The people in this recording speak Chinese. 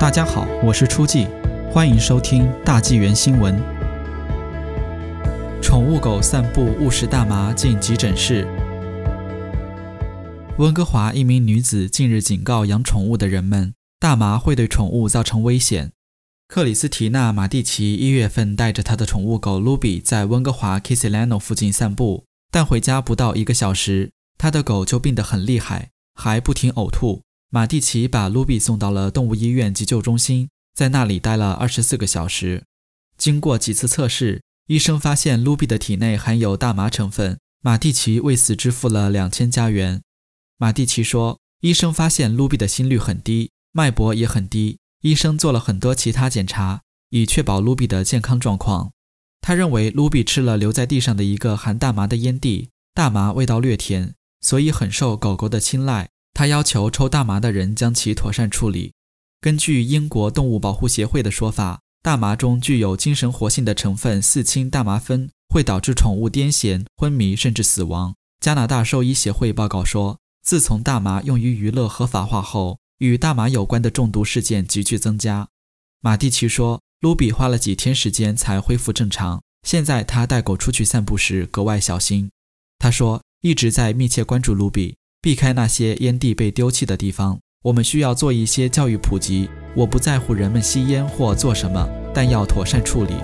大家好，我是初季，欢迎收听大纪元新闻。宠物狗散步误食大麻进急诊室。温哥华一名女子近日警告养宠物的人们，大麻会对宠物造成危险。克里斯提娜·马蒂奇一月份带着她的宠物狗卢比在温哥华 Kisilano 附近散步，但回家不到一个小时，她的狗就病得很厉害，还不停呕吐。马蒂奇把卢比送到了动物医院急救中心，在那里待了二十四个小时。经过几次测试，医生发现卢比的体内含有大麻成分。马蒂奇为此支付了两千加元。马蒂奇说，医生发现卢比的心率很低，脉搏也很低。医生做了很多其他检查，以确保卢比的健康状况。他认为卢比吃了留在地上的一个含大麻的烟蒂，大麻味道略甜，所以很受狗狗的青睐。他要求抽大麻的人将其妥善处理。根据英国动物保护协会的说法，大麻中具有精神活性的成分四氢大麻酚，会导致宠物癫痫、昏迷甚至死亡。加拿大兽医协会报告说，自从大麻用于娱乐合法化后，与大麻有关的中毒事件急剧增加。马蒂奇说，卢比花了几天时间才恢复正常，现在他带狗出去散步时格外小心。他说，一直在密切关注卢比。避开那些烟蒂被丢弃的地方。我们需要做一些教育普及。我不在乎人们吸烟或做什么，但要妥善处理。